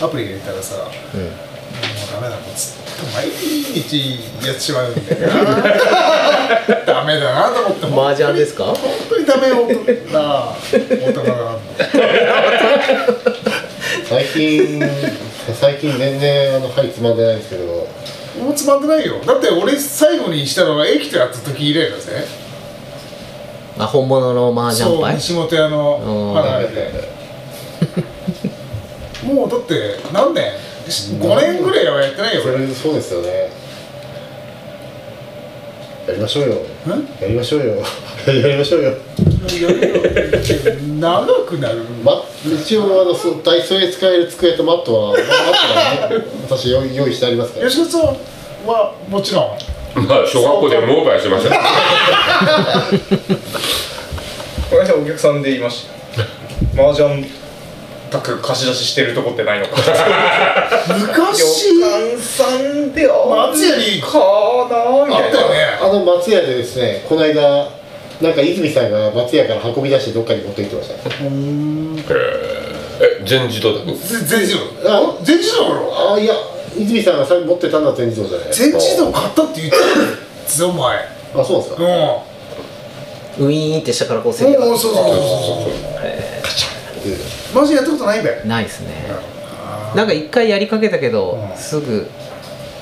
アプリ入れたらさもううんダメだもんつって毎日やってしまうんだよな。ダメだなと思って麻雀ですか？本当にダメよな大人が最近最近全然あの針つまんでないんですけど。もうつまんでないよ。だって俺最後にしたのが駅とやった時以来だぜあ本物の麻雀そう牌西本屋のうん。離れてもうだって何年？5年ぐらいはやってないよ。俺それそうですよね。やりましょうよ。んやりましょうよ。やりましょうよ。長くなる。ま、一応あのそうダイソーで使える机とマットはマットはね私用意用意してありますから。吉田さんはもちろん。まあ小学校でモーバーしました。この間お客さんで言いました。麻雀卓貸し出ししてるとこってないのか。昔。旅館さんであ松屋にかなみたい。なあったよね。あの松屋でですねこの間なんか泉さんが松屋から運び出してどっかに持って行ってました。え全自動だ。ぜ全自動？あ全自動だろあいや泉さんがさ持ってたのは全自動じゃない全自動買ったって言ってたぞお前。あそうなんですか。うん。ウィーンって下からこうせもうそうそうそうそうマジやったことないべないですね。なんか一回やりかけたけど、うん。すぐ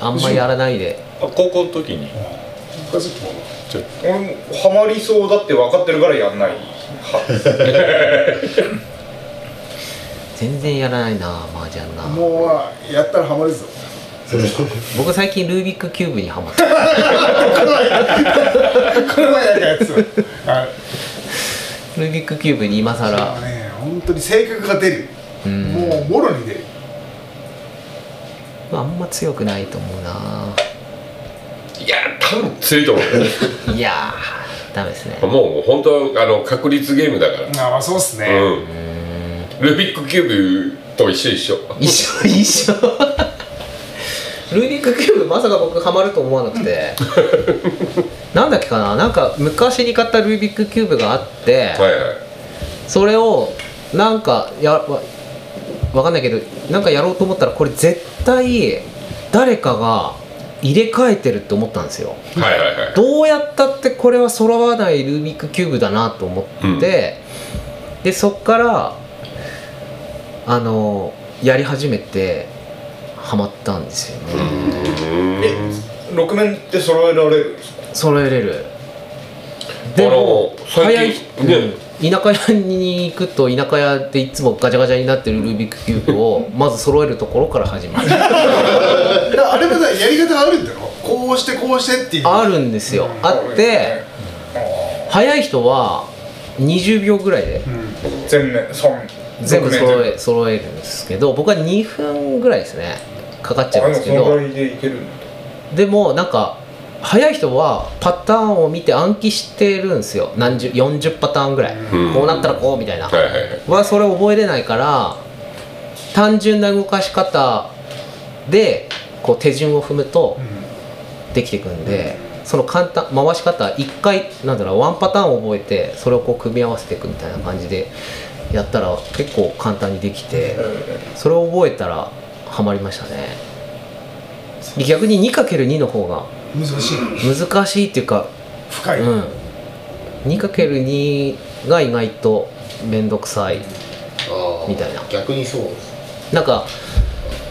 あんまやらないで。あ高校の時に。俺もハマりそうだって分かってるからやんない。全然やらないな麻雀な。もうやったらハマるぞ。僕最近ルービックキューブにハマって この前やったやつ。あルービックキューブに今あ更のね本当に性格が出る。うん。もうもろに出る。あんま強くないと思うな。いや多分強いと思う。よ いやーダメですね。もう本当あの確率ゲームだから。あまあそうっすね、うん。ルービックキューブと一緒一緒一緒一緒。ルービックキューブまさか僕ハマると思わなくて。なんだっけかな。なんか昔に買ったルービックキューブがあって、はいはい。それをなんかやわわかんないけどなんかやろうと思ったらこれ絶対誰かが入れ替えてるって思ったんですよ。はいはいはい。どうやったってこれは揃わないルービックキューブだなと思って、でそっからあのやり始めてハマったんですよね、え6面って揃えられるんですか？揃えれる。でも早い、ねうん田舎屋に行くと田舎屋でいつもガチャガチャになってるルービックキューブを まず揃えるところから始まる。あれもだやり方あるんだろこうしてこうしてっていう。あるんですよ。あって早い人は20秒ぐらいで全面3全部揃ええ揃えるんですけど僕は2分ぐらいですね。かかっちゃあうんですけど。でもそのぐらいでいけるんだ。でもなんか早い人はパターンを見て暗記してるんですよ。何十40パターンぐらい、うん。こうなったらこうみたいな、はいはいはい。はそれを覚えれないから単純な動かし方でこう手順を踏むとできていくんで、その簡単回し方一回なんだろうワンパターンを覚えてそれをこう組み合わせていくみたいな感じでやったら結構簡単にできてそれを覚えたらハマりましたね。逆に 2×2 の方が難しい。難しいっていうか深い、うん。2×2 が意外と面倒くさいみたいな。逆にそうです。なんか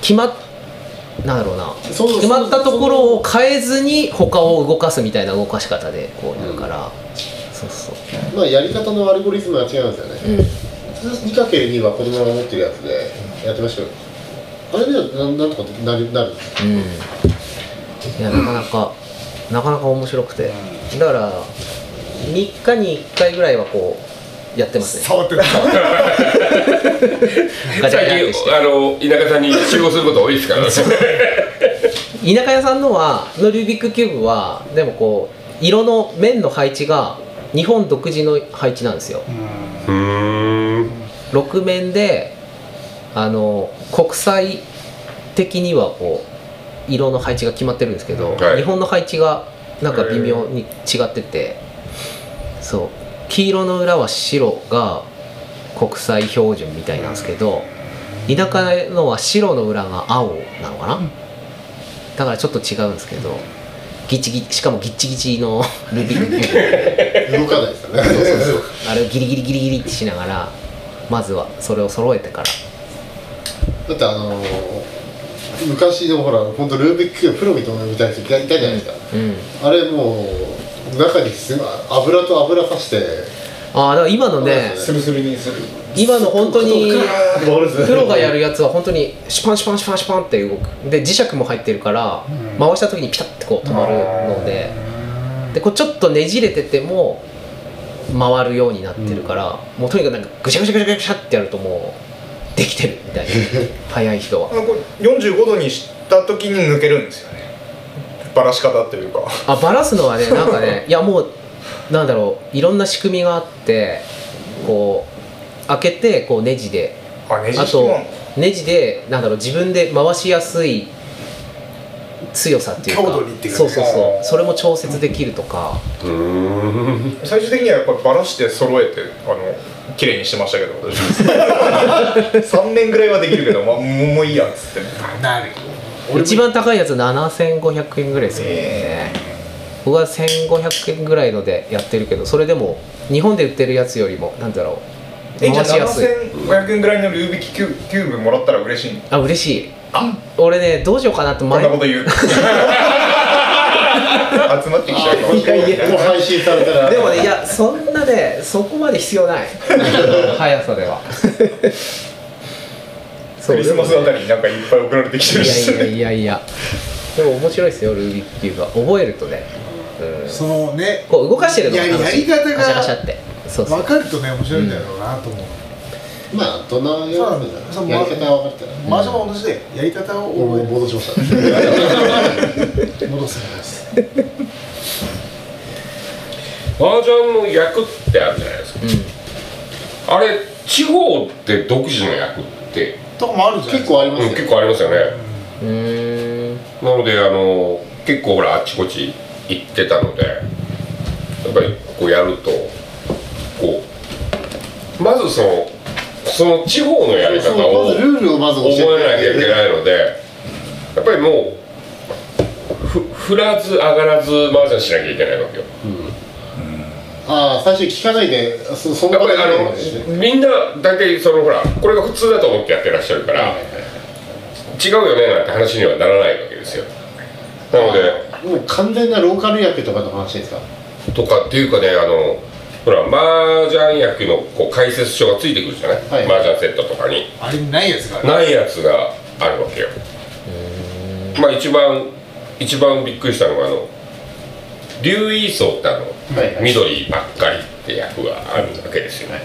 決まっなんだろうな。決まったところを変えずに他を動かすみたいな動かし方でこうやるから、そうそう。まあやり方のアルゴリズムは違うんですよね、2×2 は子供が持ってるやつでやってましたよあれではなんなんとかなるなるうんいやなかなかなかなか面白くて。だから3日に1回ぐらいはこうやってますね。触ってるガチャガチャって最近あの田舎さんに集合すること多いですから。ね田舎屋さんのはのルービックキューブはでもこう色の面の配置が日本独自の配置なんですよ。うーん。6面であの国際的にはこう色の配置が決まってるんですけど、はい。日本の配置がなんか微妙に違っててそう。黄色の裏は白が国際標準みたいなんですけど田舎のは白の裏が青なのかな？だからちょっと違うんですけどギチギチしかもギッチギチの ルービ。ーブ動かないですよね。あれをギリギリギリギリってしながらまずはそれを揃えてから。だってあのー昔でもほら本当ルービックキューブプロみたいな人いたいたじゃないですか、うん。あれもう中にすごい油と油さしてああだから今のねスルスルにする。今の本当にプロがやるやつは本当にシュパンシュパンシュパンシュパンって動く。で磁石も入ってるから回した時にピタッてこう止まるので。でこうちょっとねじれてても回るようになってるから、もうとにかくなんかぐしゃぐしゃぐしゃぐしゃってやるともうできてるみたいな。速い人は。あのこれ45度にした時に抜けるんですよね。ばらし方っていうか。あバラすのはねなんかね いやもうなんだろういろんな仕組みがあってこう開けてこうネジで。あネジあとネジでなんだろう自分で回しやすい強さっていうか。強度にっていうか。ねそうそうそう。それも調節できるとか。最終的にはやっぱりばらして揃えてあの綺麗にしてましたけど。私3年ぐらいはできるけど、まあ、もうもういいやっつって。なる。一番高いやつ7500円ぐらいですよ。ね、僕は1500円ぐらいのでやってるけどそれでも日本で売ってるやつよりもなんだろうえじゃあ回しやすい。7500円ぐらいのルービックキューキューブもらったら嬉しいんあ嬉しい。俺ねどうしようかなってこん前なこと言う 集まってきちゃうかもしれない。う配信されたらでもねいやそんなねそこまで必要ない。速さでは。クリスマスあたりりになんかいっぱい送られてきてるし。いやいやいやいや。でも面白いですよルービックキューブは。覚えるとね、うん、そのねこう動かしてるのがやりやり方がカシャカシャって。そうそう。分かるとね面白いんだろうなと思うまあどんなやり方が分かったらマージャンも同じでやり方を覚戻しましたねえ戻す戻す麻雀の役ってあるじゃないですか。あれ地方って独自の役って、とこもあるじゃない結構ありますようん結構ありますよね、うーん。なのであの結構ほらあっちこっち行ってたのでやっぱりこうやるとこうまずそのその地方のやり方をまずルールをまず教えて。覚えなきゃいけないのでやっぱりもうふ振らず上がらず麻雀しなきゃいけないわけよ。ああ最初に聞かないでそそんですね。のみんな大体そのほらこれが普通だと思ってやってらっしゃるから違うよねなんて話にはならないわけですよ。なのでもう完全なローカル役とかの話ですか？とかっていうかねあのほら麻雀役のこう解説書がついてくるじゃない、はい。麻雀セットとかに。あれにないやつがある。ないやつがあるわけよ。まあ一番一番びっくりしたのがあの竜イーソーってあの、はいはい。緑ばっかりって役があるわけですよ。ね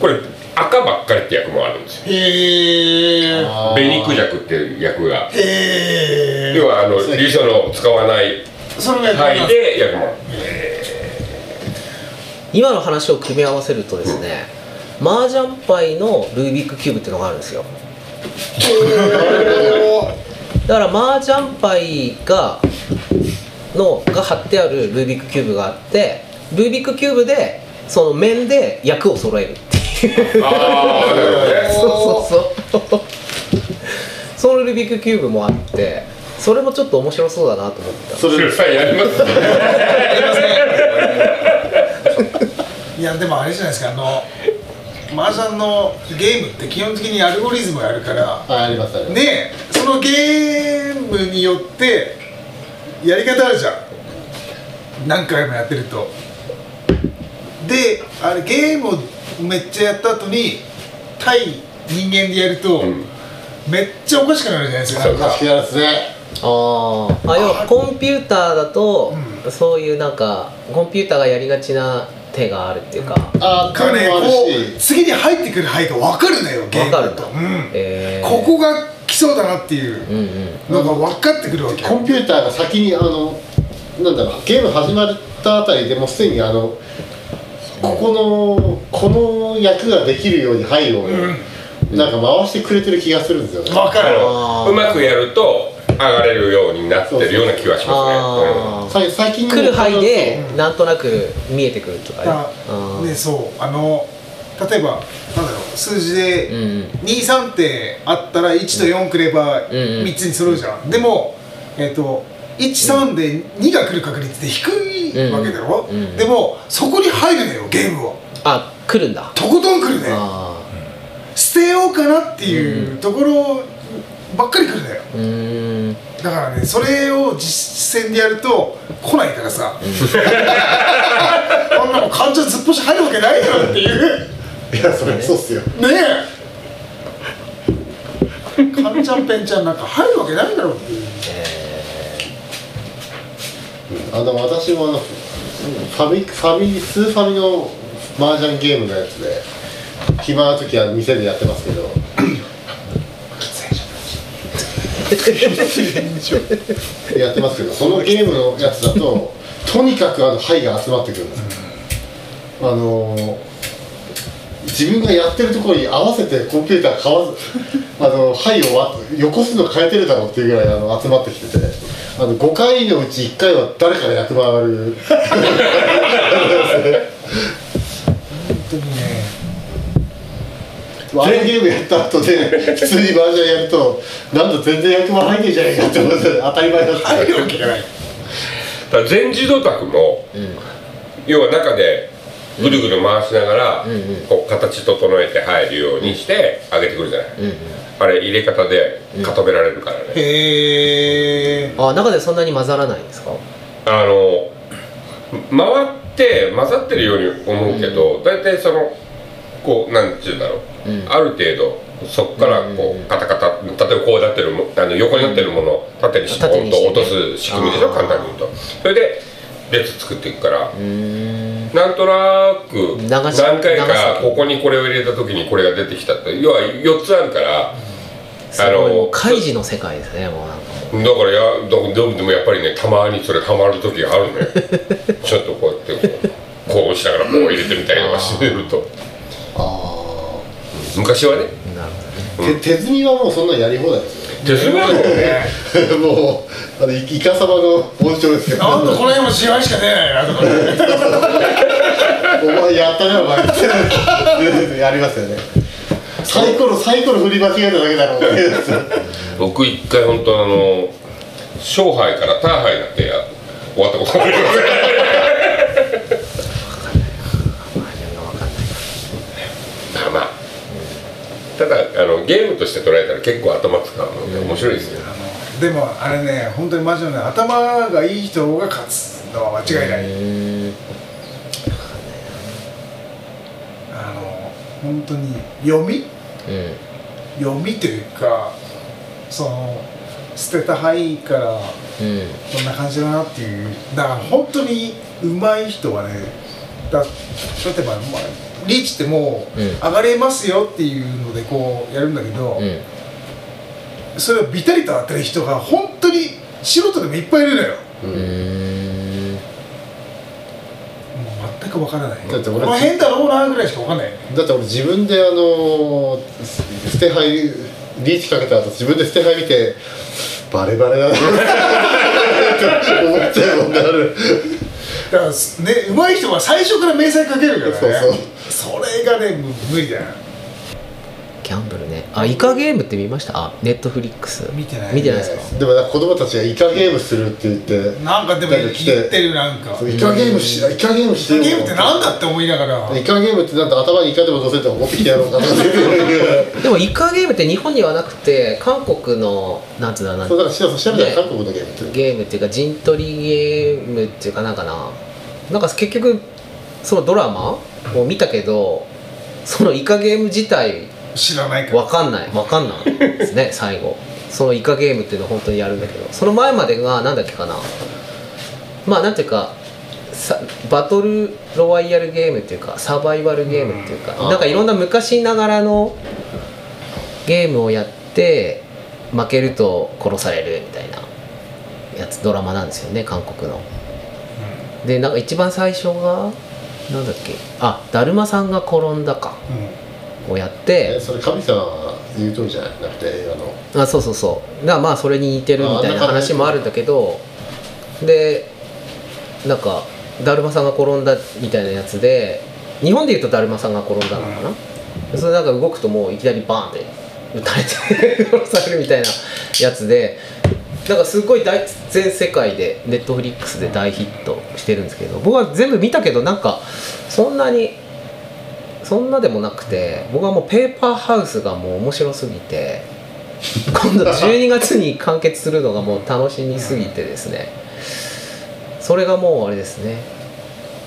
これ赤ばっかりって役もあるんですよ。へえ紅クジャクっていう役が。へえ要はあの竜イーソーの使わない範囲で役もある今の話を組み合わせるとですね麻雀牌のルービックキューブっていうのがあるんですよ。だから麻雀牌がのが貼ってあるルービックキューブがあってルービックキューブでその面で役を揃えるっていう。ああなるほどね。そうそうそう。そのルービックキューブもあってそれもちょっと面白そうだなと思った。それさんやりますね いやでもあれじゃないですかあの麻雀のゲームって基本的にアルゴリズムをやるからあありますあります。でそのゲームによってやり方あるじゃん。何回もやってると。であれゲームをめっちゃやった後に対人間でやると、うん。めっちゃおかしくなるじゃないですかなんか。確かにですね。あー。あ要はコンピューターだと、そういうなんかコンピューターがやりがちな手があるっていうか、ああだからねこしう次に入ってくる範囲が分かるのよゲームだと、分かうん。えー。ここが来そうだなっていう。うんうんのが分かってくるわけ。よコンピューターが先にあのなんだろうゲーム始まったあたりでもうすでにあのここのこの役ができるように範囲を、なんか回してくれてる気がするんですよね。分かる。うまくやると上がれるようになってるような気がしますね。あー。さ最近来る範囲でなんとなく見えてくるとか。ねそう。あの例えばなんだろう数字でうんうん。23ってあったら1と4くればうんうん。3つに揃うじゃん、でもえっ、と13で2が来る確率って低いわけだろ、うんうんでもそこに入るのよゲームをあ来るんだ。とことん来るね。あ捨てようかなっていうところばっかり来るんだよだからねそれを実践でやると来ないからさ、こんなもん患者ずっぽし入るわけないだろっていう。いやそれそうっすよ。ねえ。カンちゃんペンちゃんなんか入るわけないだろうっていう。あの私もあのファミファミスーファミの麻雀ゲームのやつで暇な時は店でやってますけどやってますけどそのゲームのやつだととにかくあの牌が集まってくるんです、あのー自分がやってるところに合わせてコンピューターかわずあの牌をわ横すの変えてるだろうっていうぐらいあの集まってきててあの5回のうち1回は誰かが役回る。あのゲームやった後で普通に麻雀やるとなんだ全然役回入んねえじゃねえかって思って当たり前だった入るわけがない。だから全自動卓も、ん。要は中でぐるぐる回しながら、んうん。こう形整えて入るようにして上げてくるじゃない、うんうん。あれ入れ方で固められるからね、へえ。あ中でそんなに混ざらないんですか？あの回って混ざってるように思うけど、大体そのこうなんていうんだろう、うんある程度そこからこうカタカタ例えばこうなってるもあの横になってるものを縦にしてね。落とす仕組みでしょ簡単に言うと。それで列作っていくから。なんとなく何回かここにこれを入れた時にこれが出てきたって要は4つあるからすごい。もう開示の世界ですねもうなんかもう。だからやでもやっぱりねたまにそれハマる時があるのよ。ちょっとこうやってこうこうしながらこう入れてみたりとかしてると。あ昔はね。なるほどね。ー手手積みはもうそんなやり放題ですよね。手数料もね。もうあのイイカ様の紋章ですよ。なんだこの辺も試合しか出ないなとか お前やったねお前ってやりますよねサイコロサイコロ振り間違えただけだろう僕一回本当あの勝敗からターハイになってや終わったことがありますまあまあただあのゲームとして捉えたら結構頭使うので面白いですよ、でもあれね本当にマジでね頭がいい人が勝つのは間違いない、あの本当に読み？うん読みというかその捨てた範囲からうんこんな感じだなっていう。だから本当に上手い人はねだ例えば、まあ、リーチってもううん。上がれますよっていうのでこうやるんだけど、うん。それをビタリと当てる人が本当に素人でもいっぱいいるのよ。うーん。もう全く分からない。だって俺この辺だろうなぐらいしか分かんない。だって俺自分であの捨て牌リーチかけた後自分で捨て牌見てバレバレだな。って思っちゃうもんねある。だからね上手い人は最初から明細かけるからね。そうそれがねむ無理だよ。ギャンブルね。あイカゲームって見ました？あネットフリックス。見てない。見てないですか？でもなんか子供たちがイカゲームするって言ってなんかでも言ってるなんか。イカゲームしイカゲームしてよ。ゲームってなんだって思いながら。イカゲームってなんか頭にイカでも乗せて持ってきてやろうかなでもイカゲームって日本にはなくて韓国のなんつうんだろうなそうだから調べたら韓国のゲームって。ゲームっていうか陣取りゲームっていうかなんかな。なんか結局そのドラマを見たけどそのイカゲーム自体知らないから。わかんない。わかんないですね 最後。そのイカゲームっていうのを本当にやるんだけどその前までがなんだっけかな。まあなんていうかさバトルロワイヤルゲームっていうかサバイバルゲームっていうか、うん。なんかいろんな昔ながらのゲームをやって負けると殺されるみたいなやつドラマなんですよね韓国の。でなんか一番最初がなんだっけ？あだるまさんが転んだか。うん。をやって。えそれ神様が言う通りじゃなくて映画の。あそうそうそう。だからまあそれに似てるみたいな話もあるんだけど。でなんかだるまさんが転んだみたいなやつで日本でいうとだるまさんが転んだのかな、それなんか動くともういきなりバーンって撃たれて 殺されるみたいなやつでなんかすごい大全世界でネットフリックスで大ヒットしてるんですけど僕は全部見たけどなんかそんなにそんなでもなくて僕はもうペーパーハウスがもう面白すぎて今度12月に完結するのがもう楽しみすぎてですね。それがもうあれですね。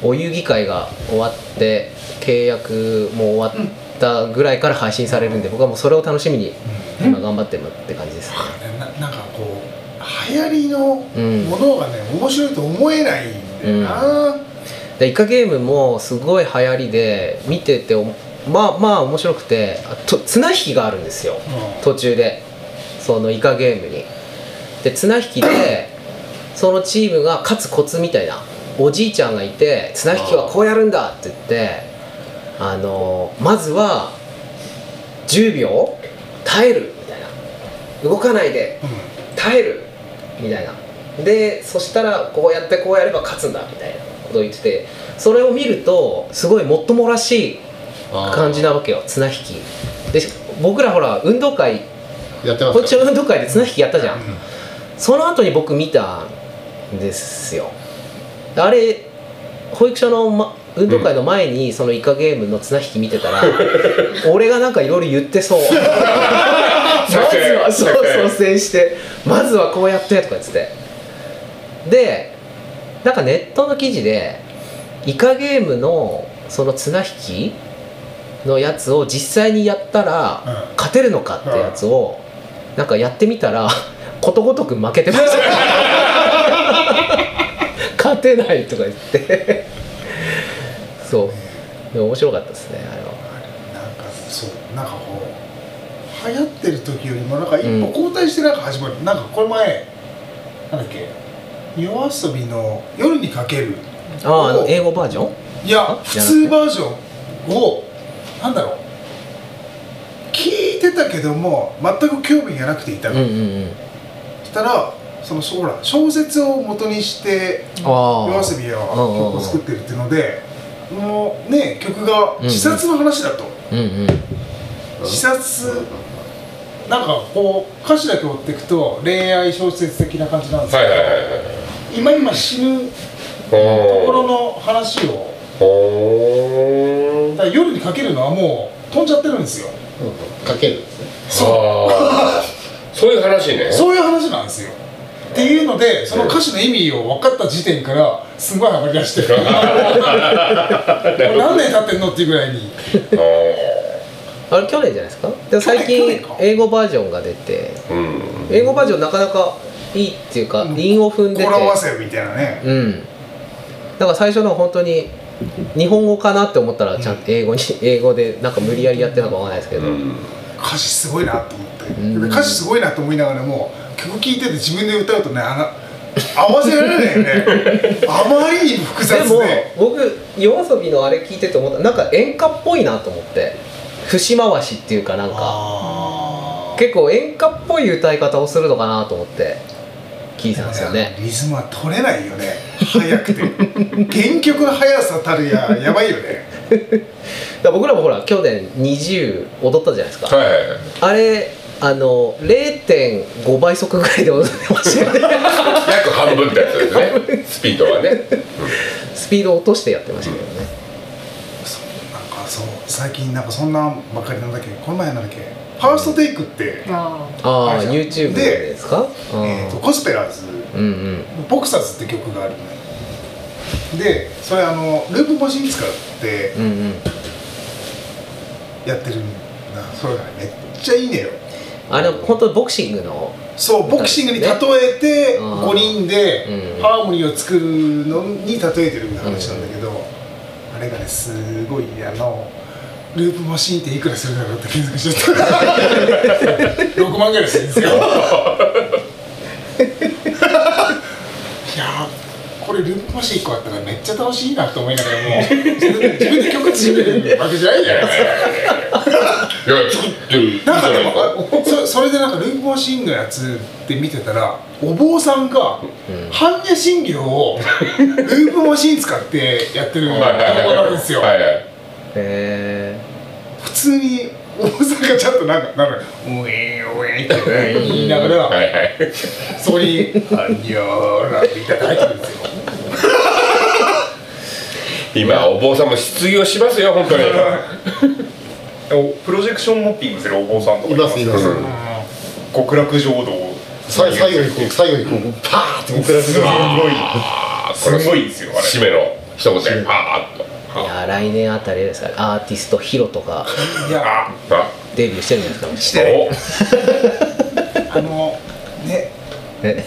お遊戯会が終わって契約も終わったぐらいから配信されるんで僕はもうそれを楽しみに今頑張ってるって感じですね。なんかこう流行りのものがね、面白いと思えないんだよな、でイカゲームもすごい流行りで見てておまあまあ面白くてあと綱引きがあるんですよ。うん。途中で。そのイカゲームに。で綱引きで そのチームが勝つコツみたいなおじいちゃんがいて綱引きはこうやるんだって言ってあのまずは10秒耐えるみたいな。動かないで耐えるみたいな。でそしたらこうやってこうやれば勝つんだみたいなことを言っててそれを見るとすごいもっともらしい感じなわけよ綱引き。で僕らほら運動会やってますこっちの運動会で綱引きやったじゃん、その後に僕見たんですよ。あれ保育所の、ま、運動会の前にそのイカゲームの綱引き見てたら、俺がなんかいろいろ言ってそう。まずはそう率先してまずはこうやってとか言ってて。でなんかネットの記事でイカゲームのその綱引きのやつを実際にやったらうん。勝てるのかってやつをなんかやってみたら ことごとく負けてました。勝てないとか言って。そう。でも面白かったですねあれは。なんかそうなんかこう流行ってる時よりもなんか一歩後退してなんか始まる、なんかこれ前なんだっけ夜遊びの夜にかける。ああ英語バージョン？いやあ？普通バージョンをなんだろう。聞いてたけども全く興味がなくていたの、うんうんうん。したらそのほら小説を元にして夜遊びは曲を作ってるっていうのでもうね曲が自殺の話だと、うんうん。自殺なんかこう歌詞だけ追っていくと恋愛小説的な感じなんですけど、はいはいはいはい。今今死ぬところの話をだ夜にかけるのはもう飛んじゃってるんですよ。かけるんですね。あー。そういう話ね。そういう話なんですよ。っていうのでその歌詞の意味を分かった時点からすごいハマりだして 何年経ってんのっていうぐらいにああれ去年じゃないですか？でも最去近英語バージョンが出てーうん。英語バージョンなかなかいいっていうか韻を踏んでて。語呂合わせみたいなね。うん。だから最初の本当に日本語かなって思ったらちゃんと英語に 英語でなんか無理やりやってるのかわかんないですけど、うん。歌詞すごいなと思って、歌詞すごいなと思いながらも曲聴いてて自分で歌うとねあの合わせられないよね。あまりにも複雑で。でも僕夜遊びのあれ聞いてて思った。なんか演歌っぽいなと思って節回しっていうかなんか結構演歌っぽい歌い方をするのかなと思って聞いてたんですよね。リズムは取れないよね。速くて。原曲の速さたるややばいよね。だ 僕らもほら去年20踊ったじゃないですか、はいはいはい。あれあの0.5倍速ぐらいで踊ってましたよね。約半分ってやつですね。スピードはね。スピード落としてやってました。けどうなん最近なんかそんなんばっかりなんだっけこの前なんだっけファーストテイクって、ああ YouTube ですか？えーとコスペラーズ。うんうん。ボクサーズって曲があるでそれあのループマシン使ってうんうん。やってるんだ。それがねめっちゃいいねよ。あれ本当にボクシングの？そうボクシングに例えてうん。5人でうんハーモニーを作るのに例えてる話なんだけど、あれがねすごいあのループマシンっていくらするだろうって検索しちゃった。6万ぐらいするんですよ。いやーこれループマシン1個あったらめっちゃ楽しいなと思いながらも自分で自分で曲作れるわけじゃないじゃないですか。いや作ってる。なんかでもそそれでなんかループマシンのやつって見てたらお坊さんが般若心経をループマシン使ってやってる動画があるんですよ。はいはい。へ普通に大阪ちゃんとなんかなんかウィーンウィーンって言いながらはいはいそこに「あんにょーら」ってるんですよ。今お坊さんも失業しますよ本当に。おプロジェクションモッピングするお坊さんとかいますいます、うん極楽浄土最後にこう最後にこうパーって極楽すごいすごいです。よあれ締めの一言でパーッとえいや来年あたりですか？らアーティストヒロとか。いやあデビューしてるんじゃないですか？して あのね。ね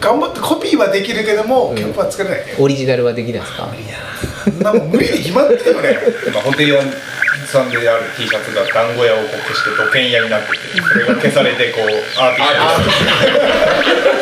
頑張ってコピーはできるけどもん。曲は作れない。ねオリジナルはできないですか？そんなもん無理に決まってるよね。まあ、ホテルさんである T シャツが団子屋をこう消して土建屋になっててそれが消されてこうアーティスト